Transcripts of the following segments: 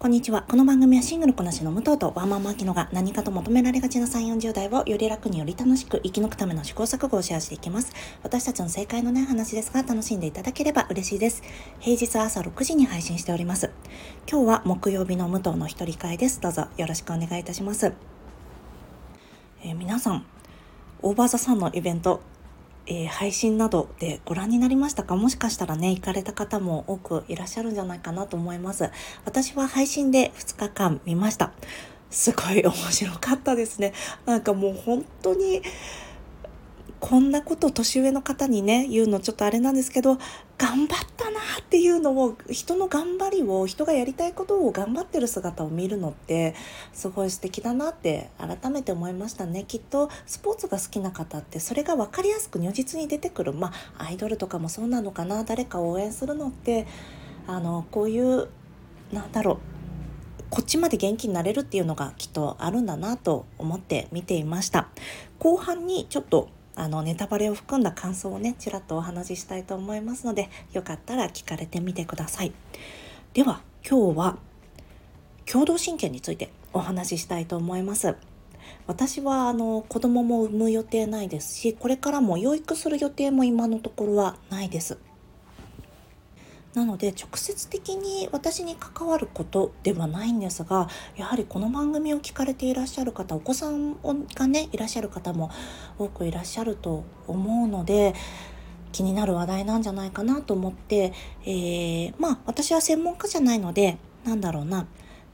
こんにちは。この番組はシングルこなしの武藤とワンマンマーキノが何かと求められがちな3、40代をより楽により楽しく生き抜くための試行錯誤をシェアしていきます。私たちの正解のない話ですが楽しんでいただければ嬉しいです。平日朝6時に配信しております。今日は木曜日の武藤の一人会です。どうぞよろしくお願いいたします。えー、皆さん、オーバーザさんのイベントえー、配信などでご覧になりましたか？もしかしたらね、行かれた方も多くいらっしゃるんじゃないかなと思います。私は配信で2日間見ました。すごい面白かったですね。なんかもう本当に、こんなこと年上の方にね言うのちょっとあれなんですけど頑張ったなっていうのを人の頑張りを人がやりたいことを頑張ってる姿を見るのってすごい素敵だなって改めて思いましたね。きっとスポーツが好きな方ってそれが分かりやすく如実に出てくるまあアイドルとかもそうなのかな誰かを応援するのってあのこういうなんだろうこっちまで元気になれるっていうのがきっとあるんだなと思って見ていました。後半にちょっとあのネタバレを含んだ感想をねちらっとお話ししたいと思いますのでよかったら聞かれてみてください。では今日は共同親権についてお話ししたいと思います。私はあの子供も産む予定ないですしこれからも養育する予定も今のところはないです。なので直接的に私に関わることではないんですがやはりこの番組を聞かれていらっしゃる方お子さんがねいらっしゃる方も多くいらっしゃると思うので気になる話題なんじゃないかなと思って、えー、まあ私は専門家じゃないのでなんだろうな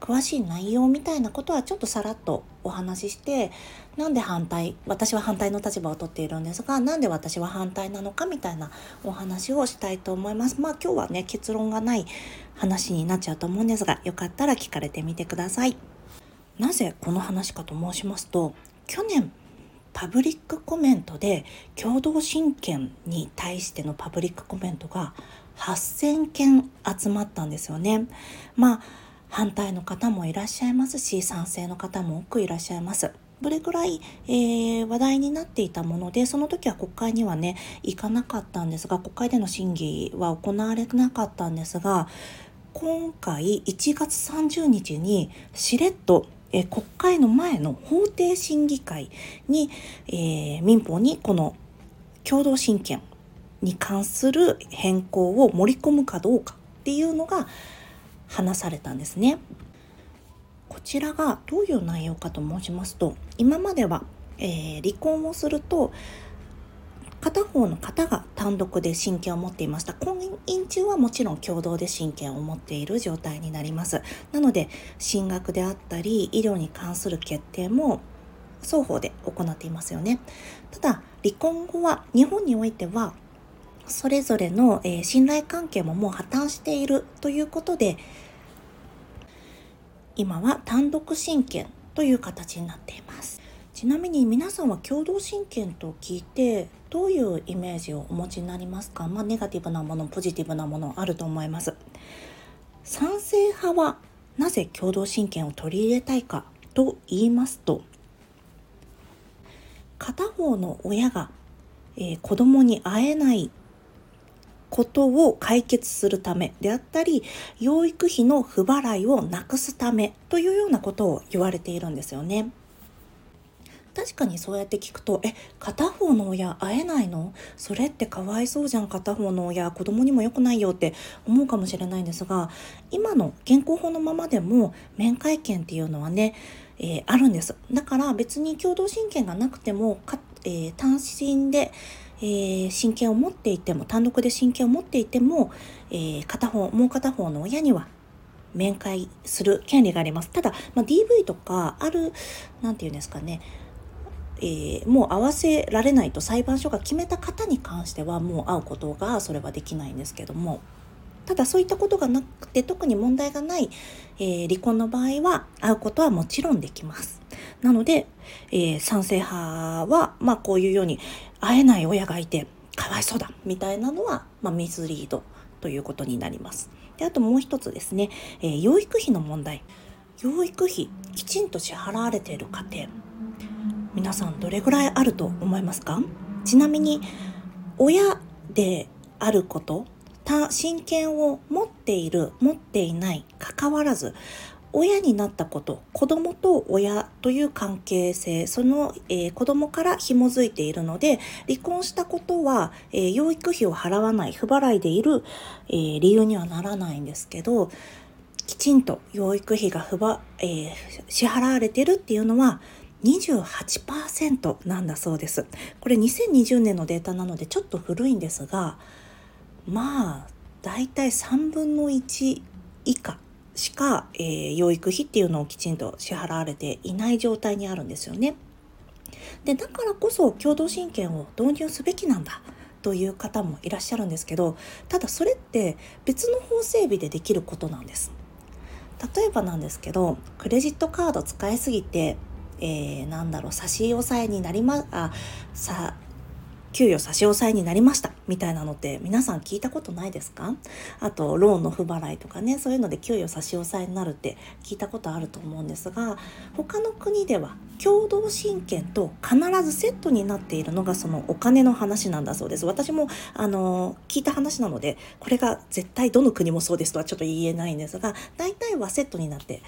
詳しい内容みたいなことはちょっとさらっとお話ししてなんで反対私は反対の立場をとっているんですがなんで私は反対なのかみたいなお話をしたいと思います。まあ今日はね結論がない話になっちゃうと思うんですがよかったら聞かれてみてください。なぜこの話かと申しますと去年パブリックコメントで共同親権に対してのパブリックコメントが8000件集まったんですよね。まあ反対の方もいらっしゃいますし賛成の方も多くいらっしゃいます。どれぐらい、えー、話題になっていたものでその時は国会にはね行かなかったんですが国会での審議は行われなかったんですが今回1月30日にしれっとえ国会の前の法定審議会に、えー、民法にこの共同親権に関する変更を盛り込むかどうかっていうのが話されたんですね。こちらがどういう内容かと申しますと今までは、えー、離婚をすると片方の方が単独で親権を持っていました。婚姻中はもちろん共同で親権を持っている状態になります。なので進学であったり医療に関する決定も双方で行っていますよね。ただ離婚後は日本においてはそれぞれの、えー、信頼関係ももう破綻しているということで今は単独親権という形になっています。ちなみに皆さんは共同親権と聞いてどういうイメージをお持ちになりますか？まあネガティブなものポジティブなものあると思います。賛成派はなぜ共同親権を取り入れたいかと言いますと片方の親が、えー、子供に会えないことを解決するためであったり養育費の不払いをなくすためというようなことを言われているんですよね。確かにそうやって聞くと、え、片方の親会えないの？それってかわいそうじゃん、片方の親、子供にも良くないよって思うかもしれないんですが、今の現行法のままでも面会権っていうのはね、えー、あるんです。だから別に共同親権がなくてもか、えー、単身で、えー、親権を持っていても単独で親権を持っていても、えー、片方もう片方の親には面会する権利があります。ただ、まあ、DV とかある何て言うんですかねえー、もう会わせられないと裁判所が決めた方に関してはもう会うことがそれはできないんですけどもただそういったことがなくて特に問題がない、えー、離婚の場合は会うことはもちろんできます。なので、えー、賛成派は、まあこういうように会えない親がいてかわいそうだみたいなのは、まあ、ミスリードということになります。であともう一つですね、えー、養育費の問題。養育費きちんと支払われている家庭皆さんどれぐらいあると思いますか？ちなみに親であること親権を持っている持っていないかかわらず親になったこと子供と親という関係性その、えー、子供から紐づいているので離婚したことは、えー、養育費を払わない不払いでいる、えー、理由にはならないんですけどきちんと養育費が不ば、えー、支払われてるっていうのは28%なんだそうです。これ2020年のデータなのでちょっと古いんですがまあだいたい3分の1以下しか、えー、養育費っていうのをきちんと支払われていない状態にあるんですよね。でだからこそ共同親権を導入すべきなんだという方もいらっしゃるんですけどただそれって別の法整備でできることなんです。例えばなんですけどクレジットカード使いすぎて、えー、なんだろう差し押さえになりまあさ給与差し押さえになりましたみたいなのって皆さん聞いたことないですか？あとローンの不払いとかねそういうので給与差し押さえになるって聞いたことあると思うんですが他の国では共同親権と必ずセットになっているのがそのお金の話なんだそうです。私もあの聞いた話なのでこれが絶対どの国もそうですとはちょっと言えないんですが大体はセットになって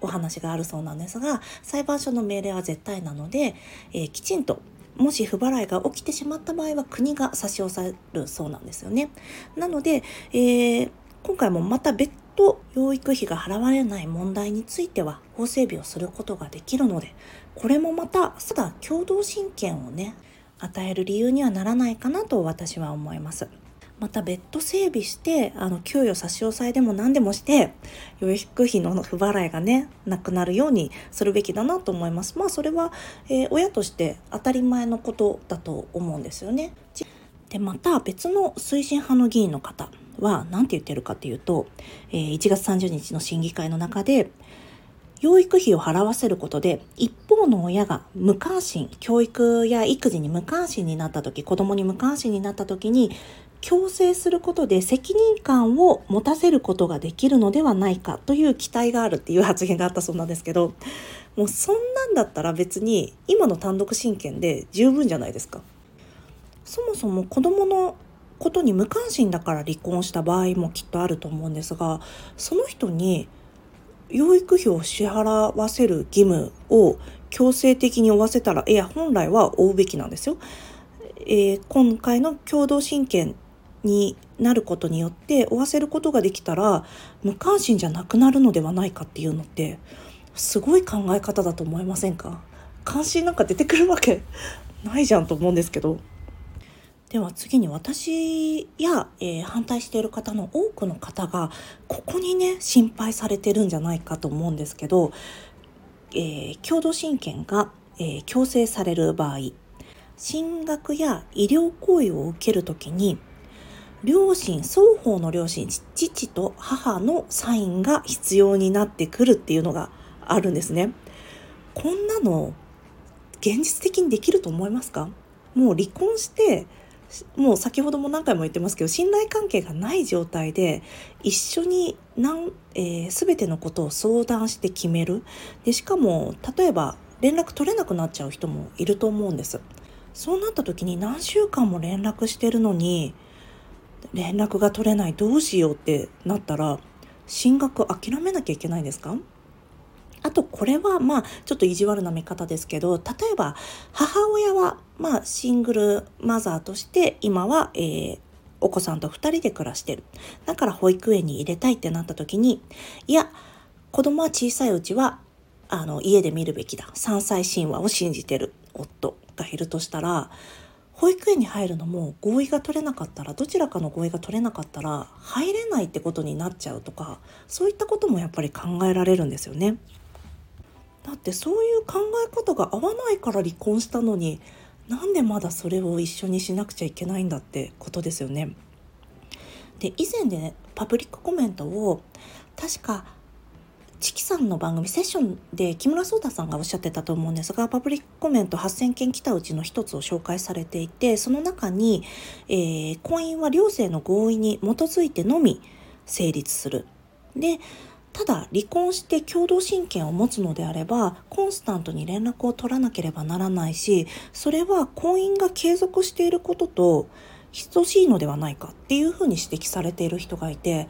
お話があるそうなんですが裁判所の命令は絶対なので、えー、きちんともし不払いが起きてしまった場合は国が差し押さえるそうなんですよね。なので、えー、今回もまた別途養育費が払われない問題については法整備をすることができるのでこれもまたただ共同親権をね与える理由にはならないかなと私は思います。また別途整備してあの給与差し押さえでも何でもして養育費の不払いがねなくなるようにするべきだなと思います。まあそれは、えー、親として当たり前のことだと思うんですよね。でまた別の推進派の議員の方は何て言ってるかっていうと、えー、1月30日の審議会の中で養育費を払わせることで一方の親が無関心教育や育児に無関心になった時子供に無関心になった時に強制することで責任感を持たせることができるのではないかという期待があるっていう発言があったそうなんですけどもうそんなんだったら別に今の単独親権で十分じゃないですか。そもそも子供のことに無関心だから離婚した場合もきっとあると思うんですがその人に養育費を支払わせる義務を強制的に負わせたらいや本来は負うべきなんですよ。えー、今回の共同親権になることによって負わせることができたら無関心じゃなくなるのではないかっていうのってすごい考え方だと思いませんか？関心なんか出てくるわけ ないじゃんと思うんですけど。では次に私や、えー、反対している方の多くの方がここにね心配されてるんじゃないかと思うんですけど、えー、共同親権が、えー、強制される場合進学や医療行為を受ける時に両親双方の両親父と母のサインが必要になってくるっていうのがあるんですね。こんなの現実的にできると思いますか？もう離婚してもう先ほども何回も言ってますけど信頼関係がない状態で一緒に何、えー、全てのことを相談して決める。でしかも例えば連絡取れなくなっちゃう人もいると思うんです。そうなった時に何週間も連絡してるのに連絡が取れないどうしようってなったら進学諦めなきゃいけないですか？あとこれはまあちょっと意地悪な見方ですけど例えば母親はまあシングルマザーとして今は、えー、お子さんと2人で暮らしてる。だから保育園に入れたいってなった時にいや子供は小さいうちはあの家で見るべきだ。3歳神話を信じてる夫がいるとしたら保育園に入るのも合意が取れなかったらどちらかの合意が取れなかったら入れないってことになっちゃうとかそういったこともやっぱり考えられるんですよね。だってそういう考え方が合わないから離婚したのになんでまだそれを一緒にしなくちゃいけないんだってことですよね。で以前で、ね、パブリックコメントを確かチキさんの番組セッションで木村壮太さんがおっしゃってたと思うんですがパブリックコメント8,000件来たうちの一つを紹介されていてその中に、えー、婚姻は両性の合意に基づいてのみ成立する。でただ離婚して共同親権を持つのであればコンスタントに連絡を取らなければならないしそれは婚姻が継続していることと等しいのではないかっていうふうに指摘されている人がいて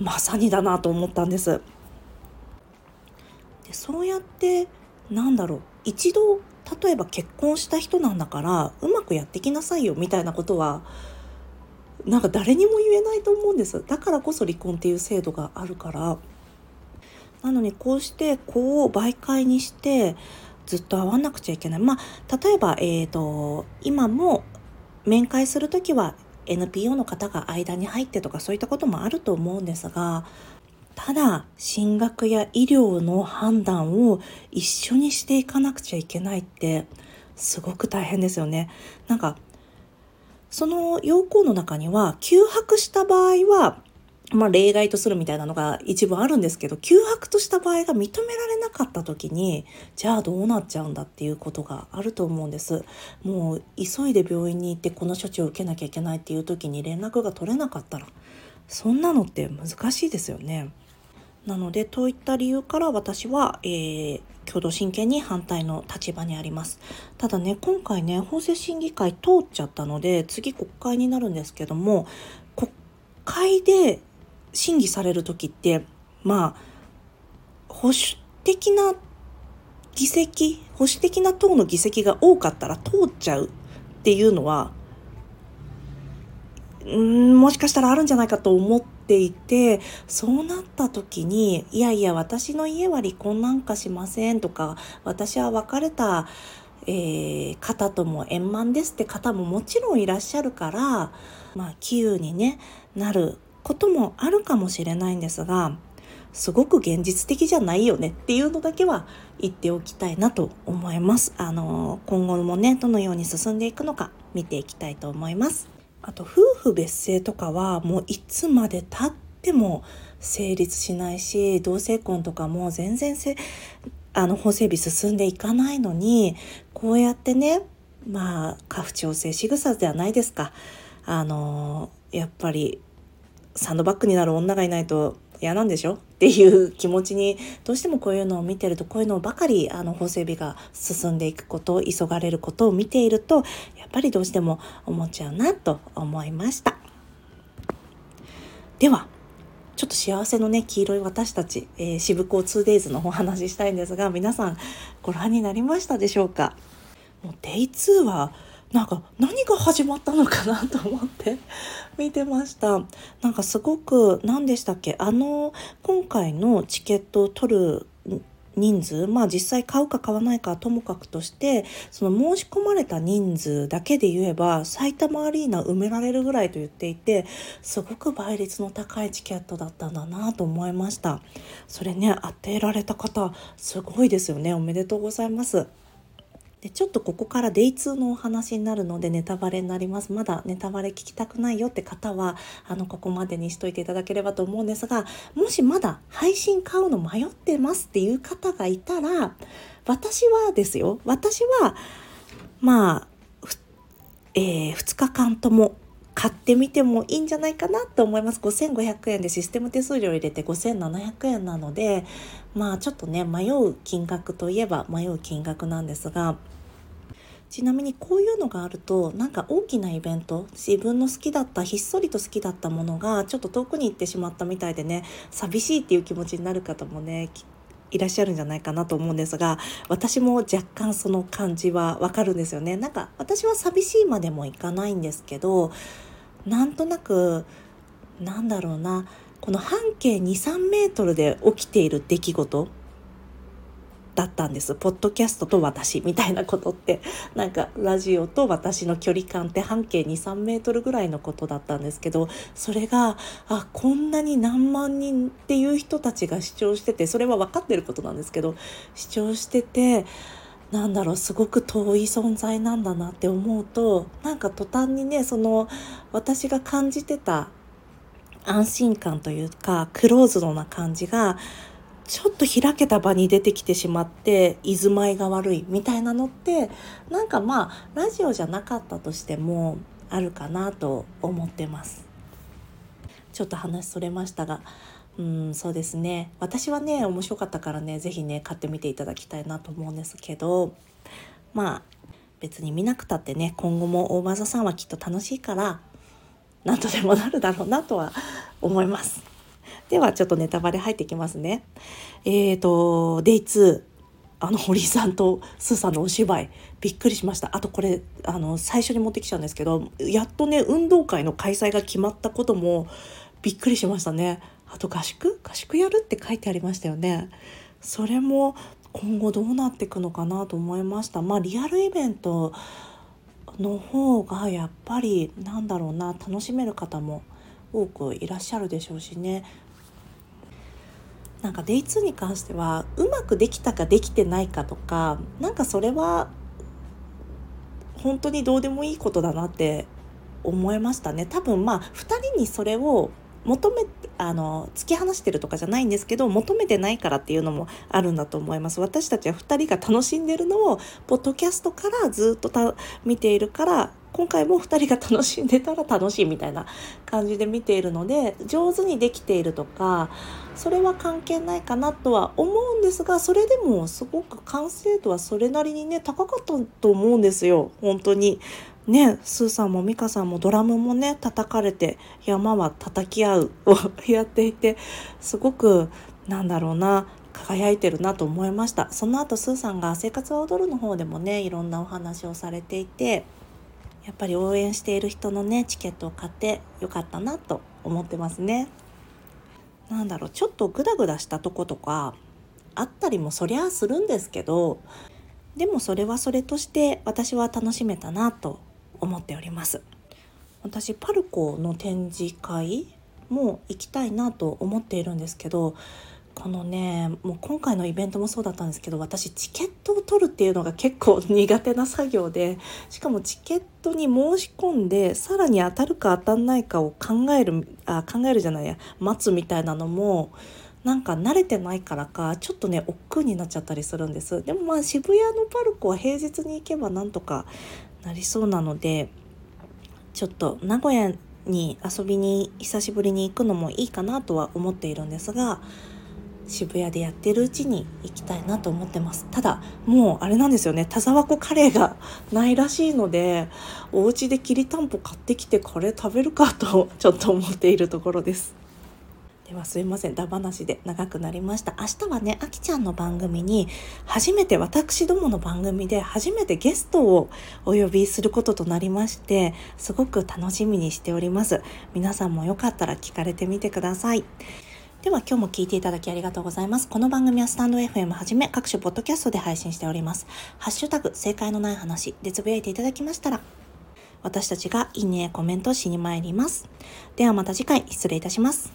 まさにだなと思ったんです。そうやってなんだろう一度例えば結婚した人なんだからうまくやってきなさいよみたいなことはなんか誰にも言えないと思うんです。だからこそ離婚っていう制度があるから。なのにこうして子を媒介にしてずっと会わなくちゃいけない。まあ例えば、えーと、今も面会する時は NPO の方が間に入ってとかそういったこともあると思うんですがただ進学や医療の判断を一緒にしていかなくちゃいけないってすごく大変ですよね。なんかその要項の中には休泊した場合はまあ、例外とするみたいなのが一部あるんですけど休泊とした場合が認められなかった時にじゃあどうなっちゃうんだっていうことがあると思うんですもう急いで病院に行ってこの処置を受けなきゃいけないっていう時に連絡が取れなかったらそんなのって難しいですよねなのでといった理由から私は、えー、共同親権に反対の立場にあります。ただね今回ね法制審議会通っちゃったので次国会になるんですけども国会で審議される時ってまあ保守的な議席保守的な党の議席が多かったら通っちゃうっていうのはうんもしかしたらあるんじゃないかと思ってていてそうなった時にいやいや私の家は離婚なんかしませんとか私は別れた、えー、方とも円満ですって方ももちろんいらっしゃるからまあ杞憂に、ね、なることもあるかもしれないんですがすごく現実的じゃないよねっていうのだけは言っておきたいなと思います。あの今後もねどのように進んでいくのか見ていきたいと思います。あと夫婦別姓とかはもういつまでたっても成立しないし同性婚とかも全然せあの法整備進んでいかないのにこうやってねまあ家父長制仕草ではないですか。あのやっぱりサンドバッグになる女がいないと嫌なんでしょ？っていう気持ちにどうしてもこういうのを見てるとこういうのばかりあの法整備が進んでいくこと急がれることを見ているとぱりどうしても思っちゃうなと思いました。ではちょっと幸せのね黄色い私たち、えー、渋港 2days のお話ししたいんですが皆さんご覧になりましたでしょうか？もう Day2 はなんか何が始まったのかなと思って見てました。なんかすごく何でしたっけ？あの今回のチケットを取る人数まあ実際買うか買わないかともかくとしてその申し込まれた人数だけで言えば埼玉アリーナ埋められるぐらいと言っていてすごく倍率の高いチケットだったんだなと思いました。それね当てられた方すごいですよね。おめでとうございます。でちょっとここからデイ2のお話になるのでネタバレになります。まだネタバレ聞きたくないよって方はあのここまでにしといていただければと思うんですがもしまだ配信買うの迷ってますっていう方がいたら私はですよ。私はまあ、えー、2日間とも買ってみてもいいんじゃないかなと思います。5500円でシステム手数料入れて5700円なのでまあちょっとね迷う金額といえば迷う金額なんですがちなみにこういうのがあるとなんか大きなイベント自分の好きだったひっそりと好きだったものがちょっと遠くに行ってしまったみたいでね寂しいっていう気持ちになる方もねきっいらっしゃるんじゃないかなと思うんですが私も若干その感じはわかるんですよね。なんか私は寂しいまでもいかないんですけどなんとなくなんだろうなこの半径23メートルで起きている出来事だったんです。ポッドキャストと私みたいなことって。なんかラジオと私の距離感って半径23メートルぐらいのことだったんですけどそれがあこんなに何万人っていう人たちが視聴しててそれは分かってることなんですけど視聴しててなんだろうすごく遠い存在なんだなって思うとなんか途端にねその私が感じてた安心感というかクローズドな感じがちょっと開けた場に出てきてしまって居住まいが悪いみたいなのってなんかまあラジオじゃなかったとしてもあるかなと思ってますちょっと話それましたがうんそうですね私はね面白かったからね是非ね買ってみていただきたいなと思うんですけどまあ別に見なくたってね今後も大技さんはきっと楽しいから何とでもなるだろうなとは思います。ではちょっとネタバレ入ってきますね。えーと、デイ2、あの堀井さんとスーさんのお芝居。びっくりしました。あとこれあの最初に持ってきちゃうんですけどやっとね運動会の開催が決まったこともびっくりしましたね。あと合宿？合宿やるって書いてありましたよね。それも今後どうなっていくのかなと思いました。まあリアルイベントの方がやっぱりなんだろうな楽しめる方も多くいらっしゃるでしょうしね。なんか Day2 に関してはうまくできたかできてないかとかなんかそれは本当にどうでもいいことだなって思いましたね。多分まあ2人にそれを求めあの突き放してるとかじゃないんですけど求めてないからっていうのもあるんだと思います。私たちは2人が楽しんでるのをポッドキャストからずっと見ているから今回も2人が楽しんでたら楽しいみたいな感じで見ているので上手にできているとかそれは関係ないかなとは思うんですがそれでもすごく完成度はそれなりにね高かったと思うんですよ本当に。ねスーさんも美香さんもドラムもね叩かれて山は叩き合うを やっていてすごくなんだろうな輝いてるなと思いましたその後スーさんが「生活は踊る」の方でもねいろんなお話をされていてやっぱり応援している人のねチケットを買ってよかったなと思ってますね。なんだろうちょっとグダグダしたとことかあったりもそりゃするんですけどでもそれはそれとして私は楽しめたなと思っております。私パルコの展示会も行きたいなと思っているんですけどこのねもう今回のイベントもそうだったんですけど私チケットを取るっていうのが結構苦手な作業でしかもチケットに申し込んでさらに当たるか当たんないかを考えるあ考えるじゃないや待つみたいなのもなんか慣れてないからかちょっとね億劫になっちゃったりするんです。でもまあ渋谷のパルコは平日に行けばなんとかなりそうなのでちょっと名古屋に遊びに久しぶりに行くのもいいかなとは思っているんですが渋谷でやってるうちに行きたいなと思ってますただもうあれなんですよね田沢湖カレーがないらしいのでお家できりたんぽ買ってきてカレー食べるかとちょっと思っているところですではすいません、だ話で長くなりました。明日はね、あきちゃんの番組に、初めて、私どもの番組で初めてゲストをお呼びすることとなりまして、すごく楽しみにしております。皆さんもよかったら聞かれてみてください。では今日も聞いていただきありがとうございます。この番組はスタンド FM はじめ各種ポッドキャストで配信しております。ハッシュタグ正解のない話でつぶやいていただきましたら、私たちがいいね、コメントしに参ります。ではまた次回失礼いたします。